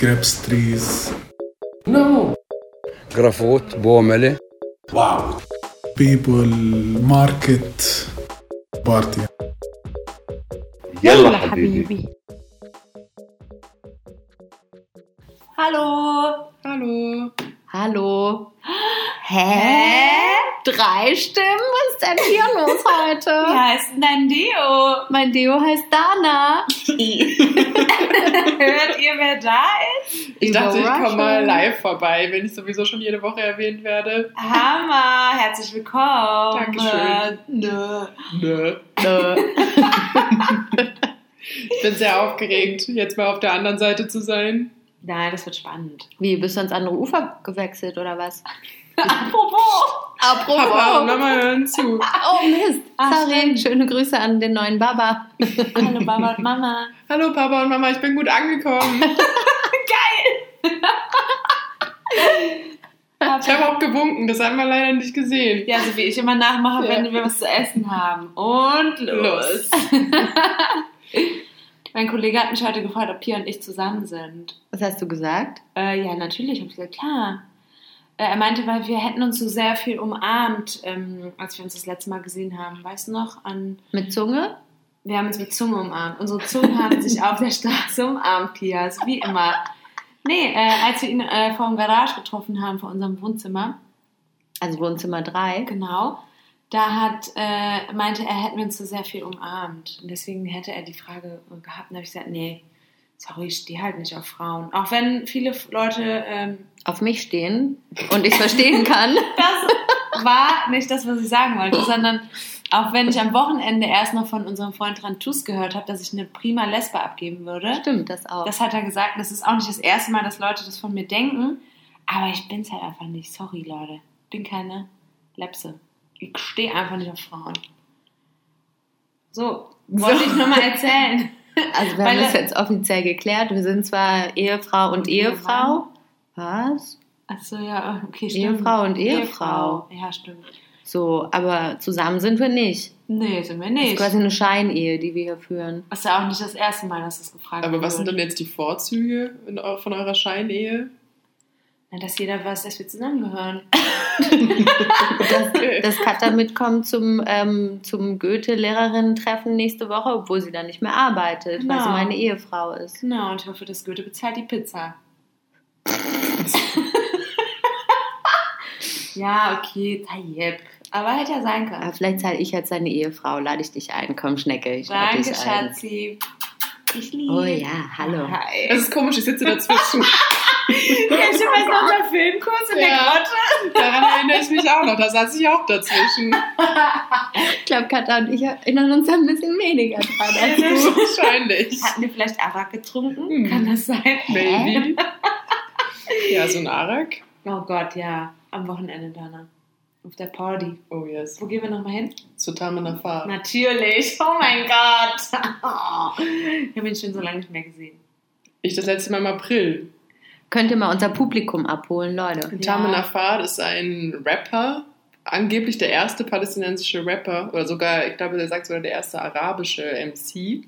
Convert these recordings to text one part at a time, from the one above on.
كريبس تريز نو غرافوت بومله واو بيبل ماركت بارتي يلا حبيبي. هالو هالو هالو هاي Drei Stimmen? Was ist denn hier los heute? Wie heißt denn dein Deo? Mein Deo heißt Dana. Hört ihr, wer da ist? Ich dachte, ich komme mal live vorbei, wenn ich sowieso schon jede Woche erwähnt werde. Hammer. Herzlich willkommen. Dankeschön. Nö. Nö. Nö. Ich bin sehr aufgeregt, jetzt mal auf der anderen Seite zu sein. Nein, das wird spannend. Wie, bist du ans andere Ufer gewechselt oder was? Apropos. Papa und Apropos. Mama hören zu. Oh Mist. Ah, Sorry. stimmt. Schöne Grüße an den neuen Baba. Hallo Papa und Mama. Hallo Papa und Mama, ich bin gut angekommen. Ich habe auch gewunken, das haben wir leider nicht gesehen. Ja, so wie ich immer nachmache, Ja. wenn wir was zu essen haben. Und los. Los. mein Kollege hat mich heute gefragt, ob Pia und ich zusammen sind. Was hast du gesagt? Äh, ja, natürlich. Ich gesagt, klar. Äh, er meinte, weil wir hätten uns so sehr viel umarmt, ähm, als wir uns das letzte Mal gesehen haben. Weißt du noch? An Mit Zunge? wir haben uns mit Zunge umarmt. Unsere Zungen haben sich auf der Straße umarmt, Pias, wie immer. Nee, äh, als wir ihn äh, vor dem Garage getroffen haben, vor unserem Wohnzimmer, Also Wohnzimmer 3. Genau. Da hat, äh, meinte er, hätten wir uns so sehr viel umarmt. Und deswegen hätte er die Frage gehabt. Und da habe ich gesagt, nee, sorry, ich stehe halt nicht auf Frauen. Auch wenn viele Leute, ähm, Auf mich stehen und ich verstehen kann. das war nicht das, was ich sagen wollte, sondern auch wenn ich am Wochenende erst noch von unserem Freund Rantus gehört habe, dass ich eine prima Lesbe abgeben würde. Stimmt das auch. Das hat er gesagt. Das ist auch nicht das erste Mal, dass Leute das von mir denken. Aber ich bin's halt einfach nicht. Sorry, Leute. Bin keine Lepse. Ich stehe einfach nicht auf Frauen. So, wollte ich nur mal erzählen. Also wir Weil haben das jetzt offiziell geklärt. Wir sind zwar Ehefrau und Ehefrau. Was? Achso, ja, okay, stimmt. Ehefrau und Ehefrau. Ja, stimmt. So, aber zusammen sind wir nicht. Nee, sind wir Das ist nicht. quasi eine Scheinehe, die wir hier führen. Das ist ja auch nicht das erste Mal, dass das gefragt Aber was sind wird. denn jetzt die Vorzüge in, von eurer Scheinehe? Na, dass jeder weiß, dass wir zusammengehören. Dass, dass Katha mitkommt zum, ähm, zum Goethe-Lehrerinnen-Treffen nächste Woche, obwohl sie dann nicht mehr arbeitet, weil sie Genau. meine Ehefrau ist. Genau, und ich hoffe, dass Goethe bezahlt die Pizza. ja, okay, Tayyip. Aber hätte ja sein können. Aber vielleicht zahle ich als seine Ehefrau, lade ich dich ein. Komm, Schnecke, ich lade Danke, dich ein. Schatzi. Ich liebe. Oh ja, hallo. Hi. Es ist komisch, ich sitze dazwischen. Kennst du was noch der Filmkurs in der Ja. Grotte? Daran erinnere ich mich auch noch. Da saß ich auch dazwischen. Ich glaube, Katha und ich erinnern uns ein bisschen weniger dran als du. Wahrscheinlich. Hatten wir vielleicht Arak getrunken? Hm. Kann das sein? Maybe. Ja, so ein Arak. Oh Gott, ja. Am Wochenende, Dana. Auf der Party. Oh yes. Wo gehen wir nochmal hin? Zu Tamina Fahrt. Natürlich. Oh mein Gott. Ich habe ihn schon so lange nicht mehr gesehen. Ich das letzte Mal im April. Könnt ihr mal unser Publikum abholen, Leute. Ja. Tamina Fahrt ist ein Rapper. Angeblich der erste palästinensische Rapper. Oder sogar, ich glaube, der sagt sogar der erste arabische MC.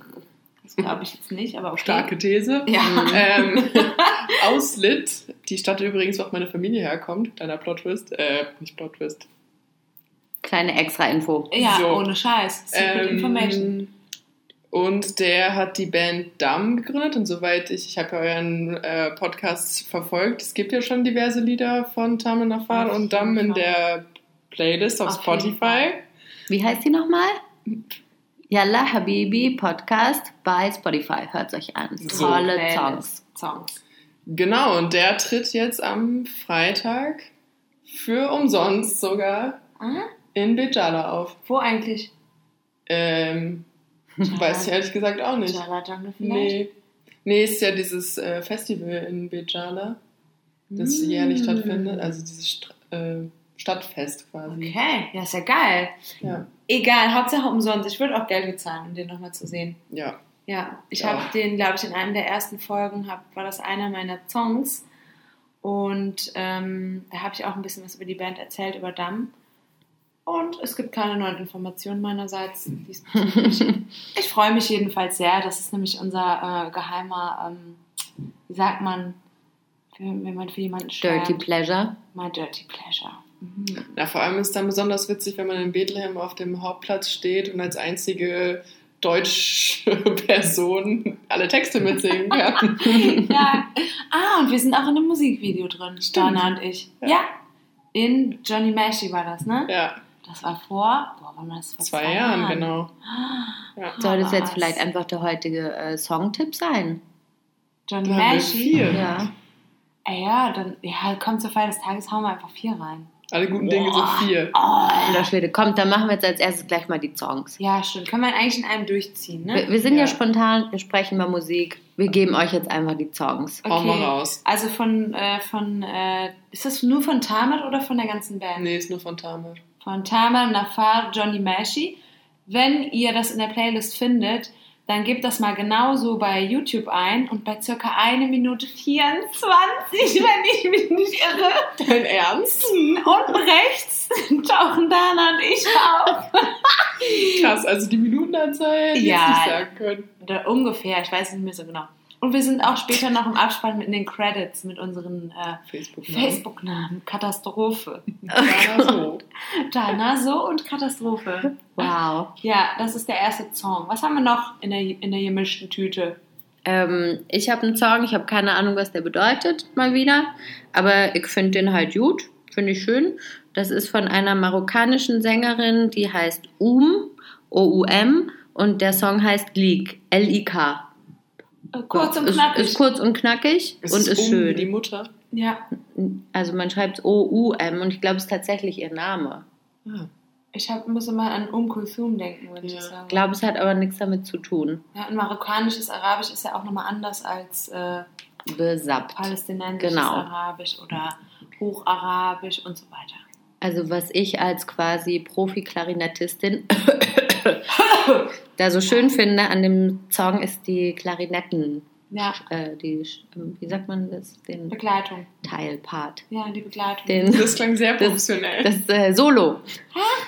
Das glaube ich jetzt nicht, aber okay. Starke These. Ja. Ähm, aus Lit, die Stadt übrigens, wo auch meine Familie herkommt. Kleiner Plot-Twist. Äh, nicht Plot-Twist. Kleine Extra-Info. Ja, So. ohne Scheiß. Secret Information. Und der hat die Band Damm gegründet und soweit ich, ich habe ja euren äh, Podcast verfolgt, es gibt ja schon diverse Lieder von Tamen Nafar Auf und Damm in der Playlist auf, Auf Spotify. Wie heißt die nochmal? Yalla Habibi Podcast bei Spotify. Hört euch an. So. Tolle Playlist. Songs. Songs. Genau, und der tritt jetzt am Freitag für umsonst sogar Ah, in Bejala auf. wo eigentlich? Ähm, weiß ich ehrlich gesagt auch nicht. Jungle vielleicht? Nee. Nee, ist ja dieses äh, Festival in Bejala, das Mm. jährlich stattfindet, also dieses St äh, Stadtfest quasi. Okay, ja, ist ja geil. Ja. Egal, Hauptsache umsonst. Ich würde auch Geld bezahlen, um den nochmal zu sehen. Ja. Ja, ich Ja. habe den, glaube ich, in einer der ersten Folgen, hab, war das einer meiner Songs. Und ähm, da habe ich auch ein bisschen was über die Band erzählt, über Damm. Und es gibt keine neuen Informationen meinerseits diesbezüglich. ich freue mich jedenfalls sehr. Das ist nämlich unser äh, geheimer ähm, wie sagt man, für, wenn man für jemanden schwärmt? Dirty Pleasure. My Dirty Pleasure. Mhm. Na, vor allem ist dann besonders witzig, wenn man in Bethlehem auf dem Hauptplatz steht und als einzige deutsche Person alle Texte mitsingen kann. ja. Ah, und wir sind auch in einem Musikvideo drin, Stimmt. Dana und ich. Ja. Ja. In Johnny Mashi war das, ne? Ja, Das war vor, boah, wann war das? Vor zwei Jahren, genau. Ja. Soll das jetzt vielleicht einfach der heutige äh, Songtipp sein? Mashi? vier. Ja. Ey, ja, dann, ja, kommt zur Feier des Tages, hauen wir einfach vier rein. Alle guten Dinge sind vier. Alter Schwede, kommt, dann machen wir jetzt als erstes gleich mal die Songs. Ja, stimmt. Können wir eigentlich in einem durchziehen, ne? Wir, wir sind ja. Ja. spontan, wir sprechen über Musik. Wir geben euch jetzt einfach die Songs. Hau mal raus. Also von, äh, von äh, ist das nur von Tamat oder von der ganzen Band? Nee, ist nur von Tamer. Von Tamat, Nafar, Johnny Mashi. Wenn ihr das in der Playlist findet, dann gebt das mal genauso bei YouTube ein und bei circa 1 Minute 24, wenn ich mich nicht irre, Dein Ernst? und rechts tauchen Dana und ich auf. Krass, also die Minutenanzahl, die Ja. ja. nicht sagen können. Oder ungefähr, ich weiß nicht mehr so genau. Und wir sind auch später noch im Abspann mit in den Credits mit unseren äh, Facebook. Facebook-Namen. Katastrophe. Ja, so. Dana so und Katastrophe. Wow. Ja, das ist der erste Song. Was haben wir noch in der, in der gemischten Tüte? Ähm, ich habe einen Song, ich habe keine Ahnung, was der bedeutet, mal wieder. Aber ich finde den halt gut, finde ich schön. Das ist von einer marokkanischen Sängerin, die heißt Um, O-U-M. Und der Song heißt Lik, L-I-K. Äh, Kurz und ist, knackig. Ist kurz und knackig Es und ist ist um wie die schön. Mutter. ja, Also man schreibt O-U-M und ich glaube, es ist tatsächlich ihr Name. Ah. ich hab, muss immer an Um Kulthum denken, würde Ja. ich sagen. Ich glaube, es hat aber nichts damit zu tun. Ja, und marokkanisches Arabisch ist ja auch nochmal anders als äh, Besappt. palästinensisches Genau. Arabisch oder Hocharabisch und so weiter. Also was ich als quasi Profi-Klarinettistin da so schön finde an dem Song ist die Klarinetten, Ja, äh, die, wie sagt man das, den Begleitung. Teilpart. Ja, die Begleitung. Den, Das klang sehr Das- professionell. das äh, Solo.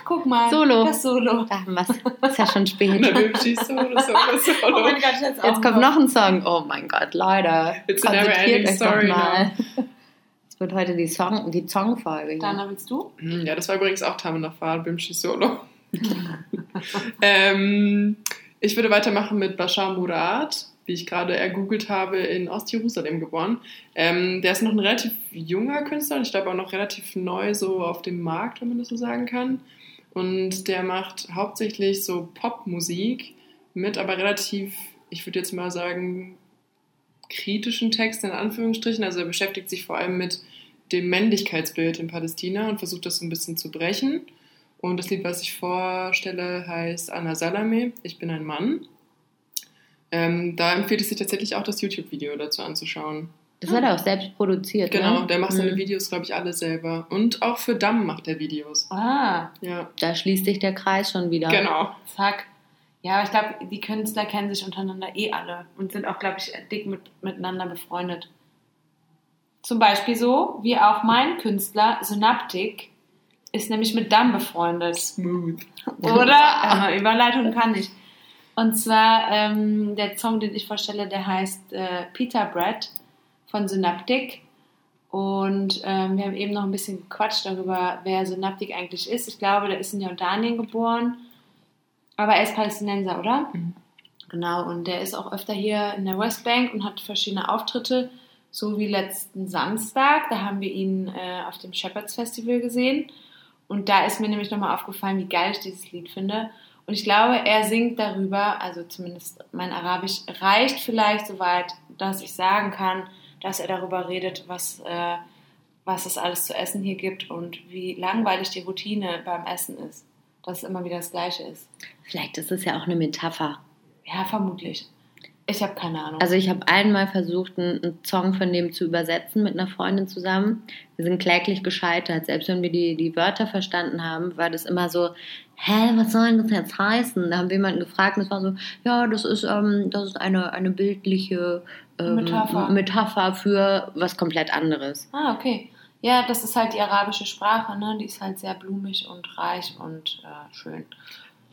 Guck mal. Solo. Das Solo. Da haben wir's. Ist ja schon spät. Na, Bimchi, Solo, Solo, Oh Solo. mein Gott, jetzt, auch Jetzt kommt noch ein Song. Oh mein Gott, Leute. It's a euch doch story mal. Es wird heute die Song, die Songfolge hier. Dana, willst du? Hm, Ja, das war übrigens auch Tamer nach Fahrt, Bimchi Solo. ähm, ich würde weitermachen mit Bashar Murad, wie ich gerade ergoogelt habe, in Ostjerusalem geboren. Ähm, der ist noch ein relativ junger Künstler und ich glaube auch noch relativ neu so auf dem Markt, wenn man das so sagen kann. Und der macht hauptsächlich so Popmusik mit aber relativ, ich würde jetzt mal sagen, kritischen Texten in Anführungsstrichen. Also er beschäftigt sich vor allem mit dem Männlichkeitsbild in Palästina und versucht das so ein bisschen zu brechen. Und das Lied, was ich vorstelle, heißt Anna Salame, ich bin ein Mann. Ähm, da empfiehlt es sich tatsächlich auch, das YouTube-Video dazu anzuschauen. Das hat er auch selbst produziert. Genau, ne? der macht seine Mhm. Videos, glaube ich, alle selber. Und auch für Damm macht er Videos. Ah, Ja, Da schließt sich der Kreis schon wieder. genau. zack. Ja, aber ich glaube, die Künstler kennen sich untereinander eh alle und sind auch, glaube ich, dick mit, miteinander befreundet. Zum Beispiel so, wie auch mein Künstler Synaptik ist nämlich mit Damm befreundet. Smooth. Oder? Überleitung kann ich. Und zwar ähm, der Song, den ich vorstelle, der heißt äh, Peter Bread von Synaptik. Und ähm, wir haben eben noch ein bisschen gequatscht darüber, wer Synaptik eigentlich ist. Ich glaube, der ist in Jordanien geboren. Aber er ist Palästinenser, oder? Mhm. Genau, und der ist auch öfter hier in der Westbank und hat verschiedene Auftritte, so wie letzten Samstag. Da haben wir ihn äh, auf dem Shepherds Festival gesehen. Und da ist mir nämlich nochmal aufgefallen, wie geil ich dieses Lied finde. Und ich glaube, er singt darüber, also zumindest mein Arabisch reicht vielleicht so weit, dass ich sagen kann, dass er darüber redet, was, äh, was es alles zu essen hier gibt und wie langweilig die Routine beim Essen ist. Dass es immer wieder das Gleiche ist. Vielleicht ist es ja auch eine Metapher. Ja, vermutlich. Ich habe keine Ahnung. Also ich habe einmal versucht, einen, Song von dem zu übersetzen mit einer Freundin zusammen. Wir sind kläglich gescheitert. Selbst wenn wir die, die Wörter verstanden haben, war das immer so, hä, was soll denn das jetzt heißen? Da haben wir jemanden gefragt und es war so, ja, das ist, ähm, das ist eine, eine bildliche ähm, Metapher. Metapher für was komplett anderes. Ah, okay. Ja, das ist halt die arabische Sprache, ne? Die ist halt sehr blumig und reich und äh, schön.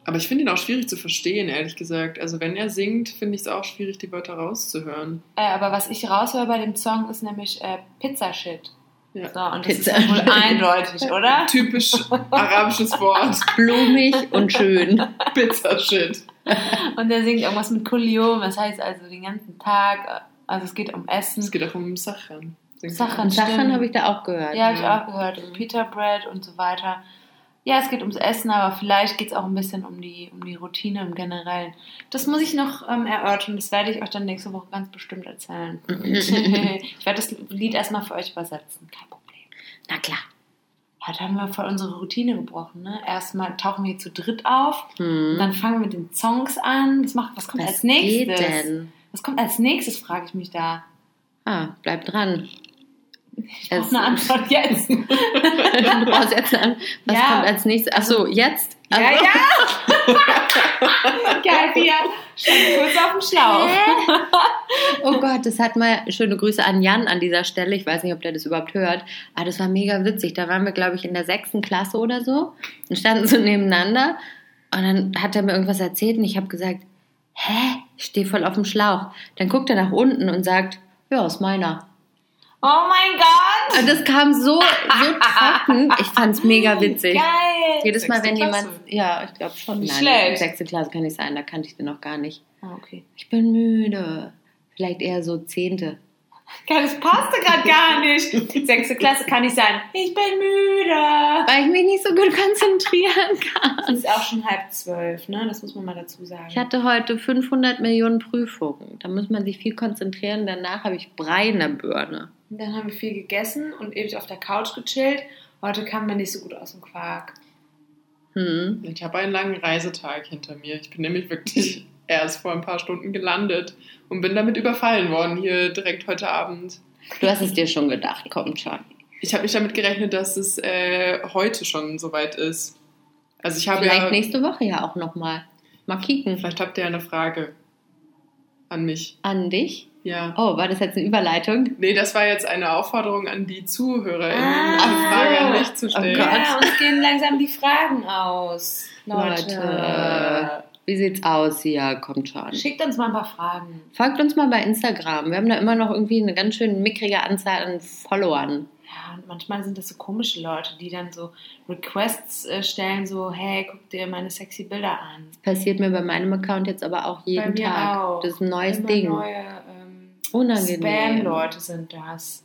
Aber ich finde ihn auch schwierig zu verstehen, ehrlich gesagt. Also wenn er singt, finde ich es auch schwierig, die Wörter rauszuhören. Äh, aber was ich raushöre bei dem Song ist nämlich äh, Pizza-Shit. Ja. So, und das Pizza. ist ja wohl eindeutig, oder? Typisch arabisches Wort. Blumig und schön. Pizza-Shit. Und er singt irgendwas mit Kulium, das heißt also den ganzen Tag, also es geht um Es Essen. geht auch um Sachen. Sachen. Sachen habe ich da auch gehört. Ja, habe ich auch gehört. Und Bread und so weiter. Ja, es geht ums Essen, aber vielleicht geht es auch ein bisschen um die, um die Routine im Generellen. Das muss ich noch ähm, erörtern. Das werde ich euch dann nächste Woche ganz bestimmt erzählen. ich werde das Lied erstmal für euch übersetzen. Kein Problem. Na klar. Heute haben wir voll unsere Routine gebrochen. Ne? Erstmal tauchen wir zu dritt auf. Hm. dann fangen wir mit den Songs an. Was, macht, was kommt Was als nächstes? Was kommt als nächstes, frage ich mich da. Ah, bleib dran. Ich brauche eine Antwort jetzt. du brauchst jetzt an. Was Ja. kommt als nächstes? Ach so, jetzt? Ja, Also- ja. Geil, Pia. Stand kurz auf dem Schlauch. Oh Gott, das hat mal schöne Grüße an Jan an dieser Stelle. Ich weiß nicht, ob der das überhaupt hört. Aber das war mega witzig. Da waren wir, glaube ich, in der sechsten Klasse oder so und standen so nebeneinander. Und dann hat er mir irgendwas erzählt und ich habe gesagt, hä? Ich stehe voll auf dem Schlauch. Dann guckt er nach unten und sagt, ja, ist meiner. Oh mein Gott. Und das kam so, so trocken. Ich fand's mega witzig. Geil. Jedes Mal, wenn jemand. Klasse. Ja, ich glaube schon. Nicht Nein, schlecht. Sechste Klasse kann nicht sein, da kannte ich den noch gar nicht. Ah, okay. Ich bin müde. Vielleicht eher so Zehnte. Geil, das passte gerade gar nicht. Sechste Klasse kann ich sein. Ich bin müde. Weil ich mich nicht so gut konzentrieren kann. Es ist auch schon halb zwölf, ne? Das muss man mal dazu sagen. Ich hatte heute 500 Millionen Prüfungen. Da muss man sich viel konzentrieren. Danach habe ich Brei in der Birne. Und dann haben wir viel gegessen und ewig auf der Couch gechillt. Heute kam mir nicht so gut aus dem Quark. Hm. Ich habe einen langen Reisetag hinter mir. Ich bin nämlich wirklich erst vor ein paar Stunden gelandet und bin damit überfallen worden hier direkt heute Abend. Du hast es dir schon gedacht, kommt schon. Ich habe nicht damit gerechnet, dass es äh, heute schon soweit ist. Also ich habe Vielleicht ja, nächste Woche ja auch nochmal. Mal kicken. vielleicht habt ihr ja eine Frage an mich. An dich. Ja. Oh, war das jetzt eine Überleitung? Nee, das war jetzt eine Aufforderung an die ZuhörerInnen, Ah, so. mich zu stellen. Oh Gott. Ja, uns gehen langsam die Fragen aus. Leute. Leute. Wie sieht's aus hier? Kommt schon. Schickt uns mal ein paar Fragen. Folgt uns mal bei Instagram. Wir haben da immer noch irgendwie eine ganz schön mickrige Anzahl an Followern. Ja, und manchmal sind das so komische Leute, die dann so Requests äh, stellen, so, hey, guck dir meine sexy Bilder an. Passiert mir bei meinem Account jetzt aber auch jeden Bei mir Tag. auch. Das ist ein neues Immer Ding. neue Unangenehm. Spam-Leute sind das.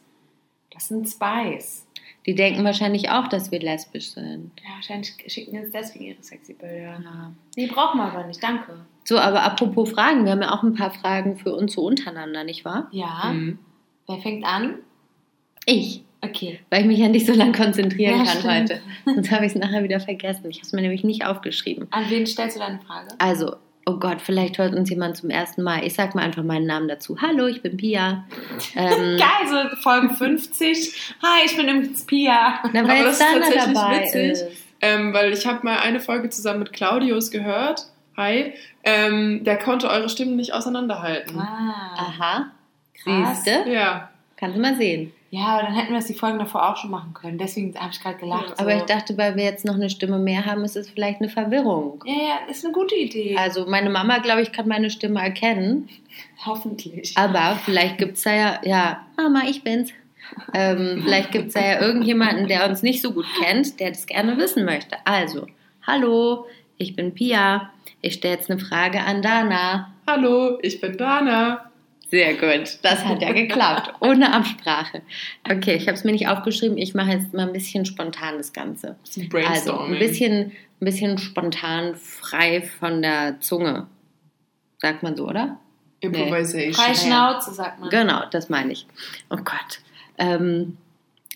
Das sind Spies. Die denken wahrscheinlich auch, dass wir lesbisch sind. Ja, wahrscheinlich schicken uns deswegen ihre sexy Bilder. Ja. Nee, brauchen wir aber nicht, danke. So, aber apropos Fragen, wir haben ja auch ein paar Fragen für uns so untereinander, nicht wahr? Ja, Mhm. wer fängt an? Ich, Okay. weil ich mich ja nicht so lange konzentrieren Ja, kann stimmt. heute. Sonst habe ich es nachher wieder vergessen. Ich habe es mir nämlich nicht aufgeschrieben. An wen stellst du deine Frage? Also, oh Gott, vielleicht hört uns jemand zum ersten Mal. Ich sag mal einfach meinen Namen dazu. Hallo, ich bin Pia. Ähm, Geil, so Folge 50. Hi, ich bin übrigens Pia. na, Aber weil das jetzt ist tatsächlich dabei witzig. ist. Ähm, weil ich habe mal eine Folge zusammen mit Claudius gehört. Hi. Ähm, der konnte eure Stimmen nicht auseinanderhalten. Ah, Aha, krass. siehste? Ja. Kannst du mal sehen. Ja, aber dann hätten wir es die Folgen davor auch schon machen können. Deswegen habe ich gerade gelacht. Aber so. ich dachte, weil wir jetzt noch eine Stimme mehr haben, ist es vielleicht eine Verwirrung. Ja, ja, ist eine gute Idee. Also meine Mama, glaube ich, kann meine Stimme erkennen. Hoffentlich. Aber vielleicht gibt es da ja, ja, Mama, ich bin's. Ähm, vielleicht gibt es da ja irgendjemanden, der uns nicht so gut kennt, der das gerne wissen möchte. Also, hallo, ich bin Pia. Ich stelle jetzt eine Frage an Dana. Hallo, ich bin Dana. Sehr gut, das hat ja geklappt, ohne Absprache. Okay, ich habe es mir nicht aufgeschrieben. Ich mache jetzt mal ein bisschen spontan das Ganze. Also ein bisschen, ein bisschen spontan frei von der Zunge. Sagt man so, oder? Improvisation. Frei Schnauze, sagt man. Genau, das meine ich. Oh Gott. Ähm,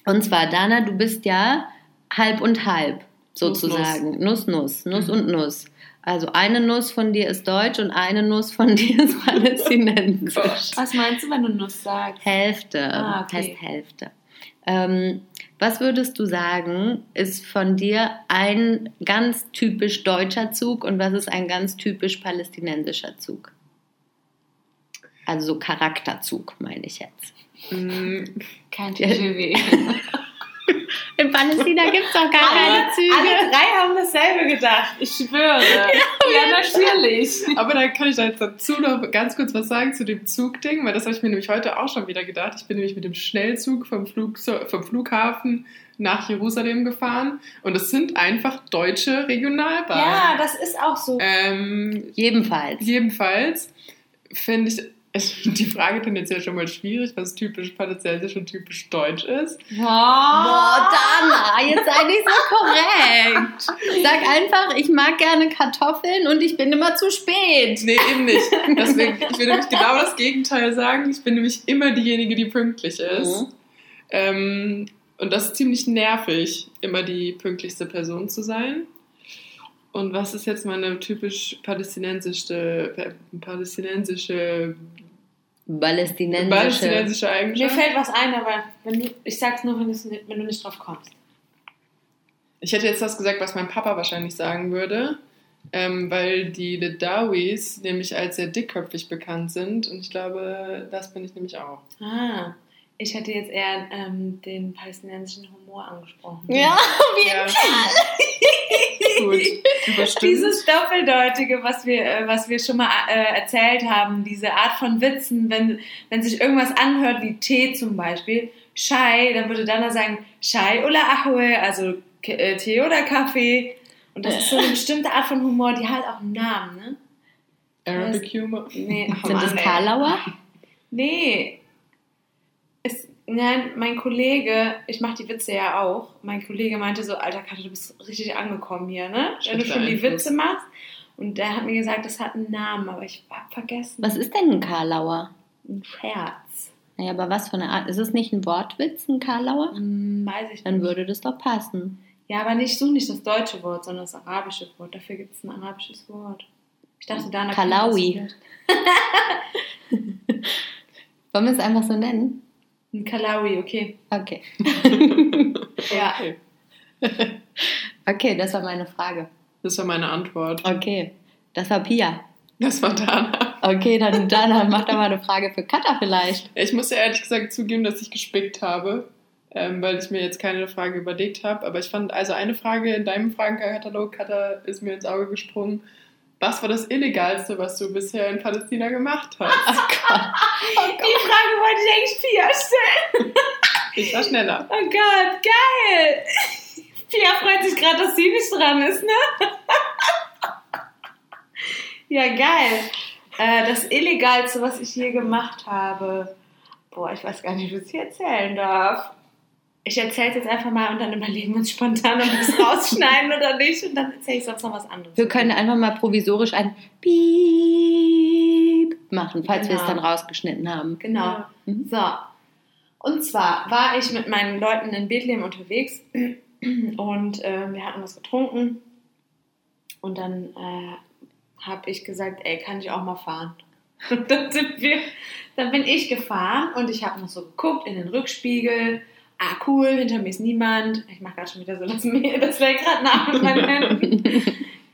und zwar, Dana, du bist ja halb und halb, sozusagen. Nuss, Nuss, Nuss Mhm. und Nuss. Also eine Nuss von dir ist deutsch und eine Nuss von dir ist palästinensisch. Gott. Was meinst du, wenn du Nuss sagst? Hälfte, Ah, okay. heißt Hälfte. Ähm, was würdest du sagen, ist von dir ein ganz typisch deutscher Zug und was ist ein ganz typisch palästinensischer Zug? Also so Charakterzug, meine ich jetzt. Mm, Kein. TGW. In Palästina gibt es doch gar Alle, keine Züge. alle drei haben dasselbe gedacht. Ich schwöre. Ja, natürlich. Aber da kann ich da jetzt dazu noch ganz kurz was sagen zu dem Zugding, weil das habe ich mir nämlich heute auch schon wieder gedacht. Ich bin nämlich mit dem Schnellzug vom, Flug, vom Flughafen nach Jerusalem gefahren und es sind einfach deutsche Regionalbahnen. Ja, das ist auch so. Ähm, Jedenfalls. jedenfalls finde ich ist die Frage tendenziell schon mal schwierig, was typisch palästinensisch und typisch deutsch ist. Boah, Dana, jetzt sei nicht so korrekt. Sag einfach, ich mag gerne Kartoffeln und ich bin immer zu spät. Nee, eben nicht. Deswegen, ich will nämlich genau das Gegenteil sagen. Ich bin nämlich immer diejenige, die pünktlich ist. Mhm. Ähm, und das ist ziemlich nervig, immer die pünktlichste Person zu sein. Und was ist jetzt meine typisch palästinensische, pa- palästinensische, Palästinensische. palästinensische Mir Eigenschaft? fällt was ein, aber wenn du, ich sag's nur, wenn, nicht- wenn du nicht drauf kommst. Ich hätte jetzt das gesagt, was mein Papa wahrscheinlich sagen würde, ähm, weil die Ledawis nämlich als sehr dickköpfig bekannt sind. Und ich glaube, das bin ich nämlich auch. Ah, ich hätte jetzt eher ähm, den palästinensischen Humor angesprochen. Ja, auf jeden Ja. Fall. Gut, überstimmt. Dieses Doppeldeutige, was wir, äh, was wir schon mal äh, erzählt haben, diese Art von Witzen, wenn, wenn sich irgendwas anhört wie Tee zum Beispiel, Chai, dann würde Dana sagen, Chai oder Ahue, also K- äh, Tee oder Kaffee. Und das ist so eine bestimmte Art von Humor, die hat auch einen Namen, ne? Arabic Humor. Nee, Sind das. Karlauer? Nee. Es, nein, mein Kollege, ich mache die Witze ja auch. Mein Kollege meinte so, alter Katja, du bist richtig angekommen hier, ne? Wenn du schon die. Witze machst. Und der hat mir gesagt, das hat einen Namen, aber ich hab vergessen. Was ist denn ein Karlauer? Ein Scherz. Naja, aber was für eine Art? Ist es nicht ein Wortwitz, ein Karlauer? Hm, weiß ich Dann nicht. würde das doch passen. Ja, aber nicht, such nicht das deutsche Wort, sondern das arabische Wort. Dafür gibt es ein arabisches Wort. Ich dachte, das Kalawi. Wollen wir es einfach so nennen? Ein Kalawi, okay. Okay. Ja. Okay. Okay, das war meine Frage. Das war meine Antwort. Okay. Das war Pia. Das war Dana. Okay, dann, dann mach doch mal eine Frage für Katha vielleicht. Ich muss ja ehrlich gesagt zugeben, dass ich gespickt habe, ähm, weil ich mir jetzt keine Frage überlegt habe. Aber ich fand, also eine Frage in deinem Fragenkatalog, Katha, ist mir ins Auge gesprungen. Was war das Illegalste, was du bisher in Palästina gemacht hast? Die Frage wollte ich eigentlich Pia stellen. Ich war schneller. Oh Gott, geil! Pia freut sich gerade, dass sie nicht dran ist, ne? ja, geil. Äh, das Illegalste, was ich je gemacht habe. Boah, ich weiß gar nicht, wie ich erzählen darf. Ich erzähle es jetzt einfach mal und dann überlegen wir uns spontan, ob wir es rausschneiden oder nicht. Und dann erzähle ich sonst noch was anderes. Wir können einfach mal provisorisch ein Piep machen, falls wir es Genau. dann rausgeschnitten haben. Genau. Ja. Mhm. So. Und zwar war ich mit meinen Leuten in Bethlehem unterwegs und äh, wir hatten was getrunken. Und dann äh, habe ich gesagt, ey, kann ich auch mal fahren? Und dann sind wir, dann bin ich gefahren und ich habe noch so geguckt in den Rückspiegel. Ah, cool, hinter mir ist niemand. Ich mache gerade schon wieder so das, das Lenkrad nach mit meinen Händen.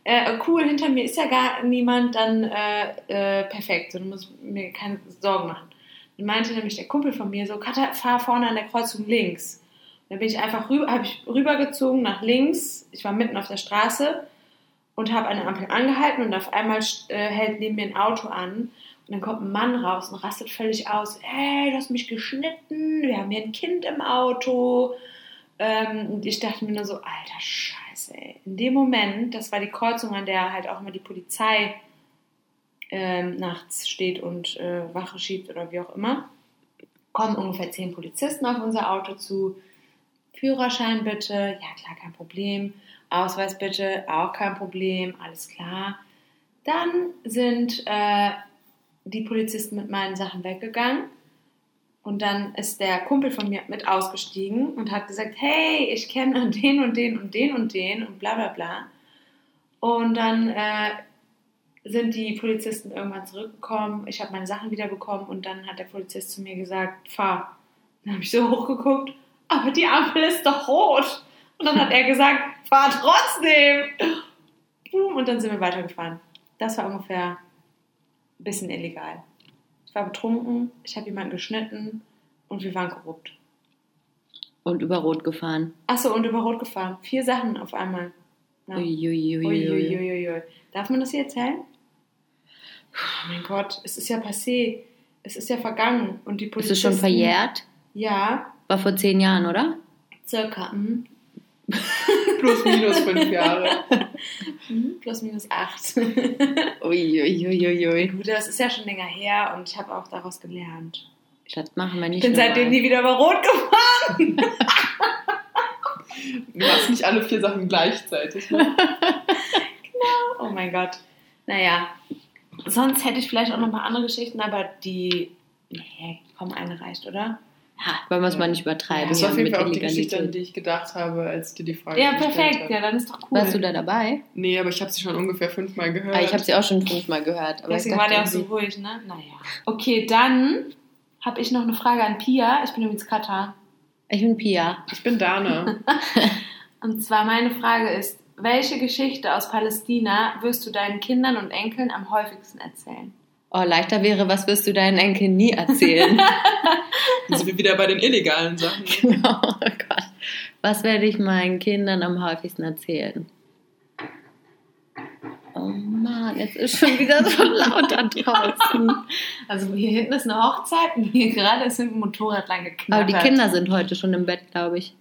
Äh, cool, hinter mir ist ja gar niemand, dann äh, äh, perfekt. So, du musst mir keine Sorgen machen. Dann meinte nämlich der Kumpel von mir so, Katha, fahr vorne an der Kreuzung links. Dann bin ich einfach rüber, habe ich rübergezogen nach links. Ich war mitten auf der Straße und habe an der Ampel angehalten und auf einmal äh, hält neben mir ein Auto an. Dann kommt ein Mann raus und rastet völlig aus. Hey, du hast mich geschnitten, wir haben hier ein Kind im Auto. Ähm, und ich dachte mir nur so, alter Scheiße, ey. In dem Moment, das war die Kreuzung, an der halt auch immer die Polizei ähm, nachts steht und äh, Wache schiebt oder wie auch immer, kommen ungefähr zehn Polizisten auf unser Auto zu. Führerschein bitte, ja klar, kein Problem. Ausweis bitte, auch kein Problem, alles klar. Dann sind äh, die Polizisten mit meinen Sachen weggegangen. Und dann ist der Kumpel von mir mit ausgestiegen und hat gesagt, hey, ich kenne den und den und den und den und bla bla bla. Und dann äh, sind die Polizisten irgendwann zurückgekommen. Ich habe meine Sachen wiederbekommen und dann hat der Polizist zu mir gesagt, fahr. Dann habe ich so hochgeguckt, aber die Ampel ist doch rot. Und dann hat er gesagt, fahr trotzdem. Und dann sind wir weitergefahren. Das war ungefähr ein bisschen illegal. Ich war betrunken, ich habe jemanden geschnitten und wir waren korrupt. Und über Rot gefahren. Achso, und über Rot gefahren. Vier Sachen auf einmal. Ja. Uiuiuiui. Uiuiuiui. Darf man das hier erzählen? Oh mein Gott, es ist ja passé. Es ist ja vergangen. Und die Ist Polizisten... es schon verjährt? Ja, War vor zehn Jahren, oder? circa. Mhm. Plus minus fünf Jahre. Mhm. Plus minus acht. Uiuiuiui. Gut, das ist ja schon länger her und ich habe auch daraus gelernt. Das machen wir nicht Ich bin seitdem nie wieder über Rot gefahren. Du machst nicht alle vier Sachen gleichzeitig. Ne? Oh mein Gott. Naja, sonst hätte ich vielleicht auch noch mal andere Geschichten, aber die. Nee, komm, eine reicht, oder? Wollen wir es mal nicht übertreiben. Das war auf jeden Fall auch die Geschichte, an die ich gedacht habe, als dir die Frage Ja, gestellt perfekt. habe. Ja, dann ist doch cool. Warst du da dabei? Nee, aber ich habe sie schon ungefähr fünfmal gehört. Ah, ich habe sie auch schon fünfmal gehört. Aber Deswegen war der auch so ruhig, ne? Naja. Okay, dann habe ich noch eine Frage an Pia. Ich bin übrigens Katar. Ich bin Pia. Ich bin Dana. Und zwar meine Frage ist, welche Geschichte aus Palästina wirst du deinen Kindern und Enkeln am häufigsten erzählen? Oh, leichter wäre, was wirst du deinen Enkeln nie erzählen? Dann sind wir wieder bei den illegalen Sachen. Genau, oh Gott. Was werde ich meinen Kindern am häufigsten erzählen? Oh Mann, jetzt ist schon wieder so laut da draußen. Also hier hinten ist eine Hochzeit und hier gerade ist ein Motorrad lang geknattert. Aber die Kinder sind heute schon im Bett, glaube ich.